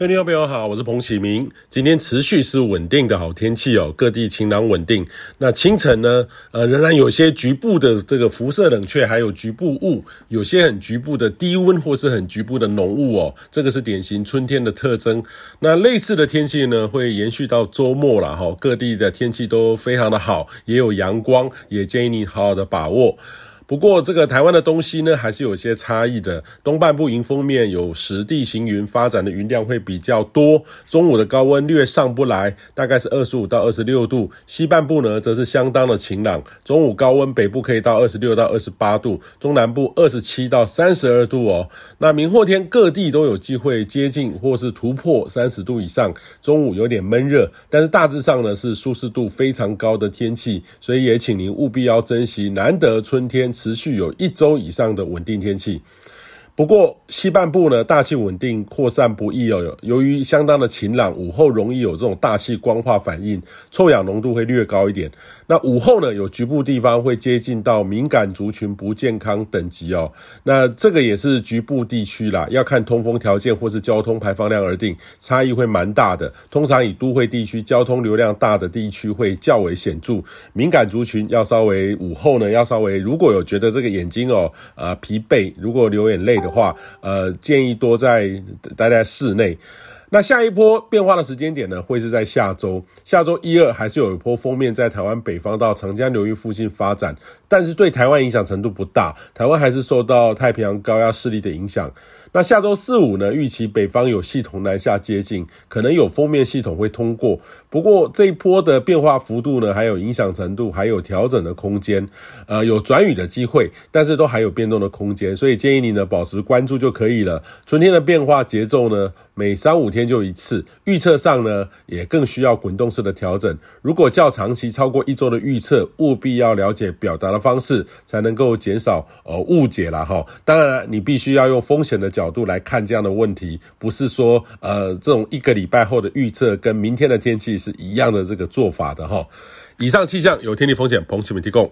各位听众朋友好，我是彭启明。今天持续是稳定的好天气哦，各地晴朗稳定。那清晨呢，呃，仍然有些局部的这个辐射冷却，还有局部雾，有些很局部的低温或是很局部的浓雾哦，这个是典型春天的特征。那类似的天气呢，会延续到周末了哈，各地的天气都非常的好，也有阳光，也建议你好好的把握。不过，这个台湾的东西呢，还是有些差异的。东半部迎风面有实地行云发展的云量会比较多，中午的高温略上不来，大概是二十五到二十六度。西半部呢，则是相当的晴朗，中午高温北部可以到二十六到二十八度，中南部二十七到三十二度哦。那明后天各地都有机会接近或是突破三十度以上，中午有点闷热，但是大致上呢是舒适度非常高的天气，所以也请您务必要珍惜难得春天。持续有一周以上的稳定天气。不过西半部呢，大气稳定扩散不易哦。由于相当的晴朗，午后容易有这种大气光化反应，臭氧浓度会略高一点。那午后呢，有局部地方会接近到敏感族群不健康等级哦。那这个也是局部地区啦，要看通风条件或是交通排放量而定，差异会蛮大的。通常以都会地区交通流量大的地区会较为显著。敏感族群要稍微午后呢，要稍微如果有觉得这个眼睛哦，呃疲惫，如果流眼泪的话，呃，建议多在待在室内。那下一波变化的时间点呢，会是在下周。下周一二还是有一波封面在台湾北方到长江流域附近发展，但是对台湾影响程度不大。台湾还是受到太平洋高压势力的影响。那下周四五呢，预期北方有系统南下接近，可能有锋面系统会通过。不过这一波的变化幅度呢，还有影响程度，还有调整的空间。呃，有转雨的机会，但是都还有变动的空间，所以建议你呢保持关注就可以了。春天的变化节奏呢，每三五天就一次，预测上呢也更需要滚动式的调整。如果较长期超过一周的预测，务必要了解表达的方式，才能够减少呃误解了哈。当然，你必须要用风险的角度来看这样的问题，不是说呃这种一个礼拜后的预测跟明天的天气是一样的这个做法的哈。以上气象有天气风险彭启明提供。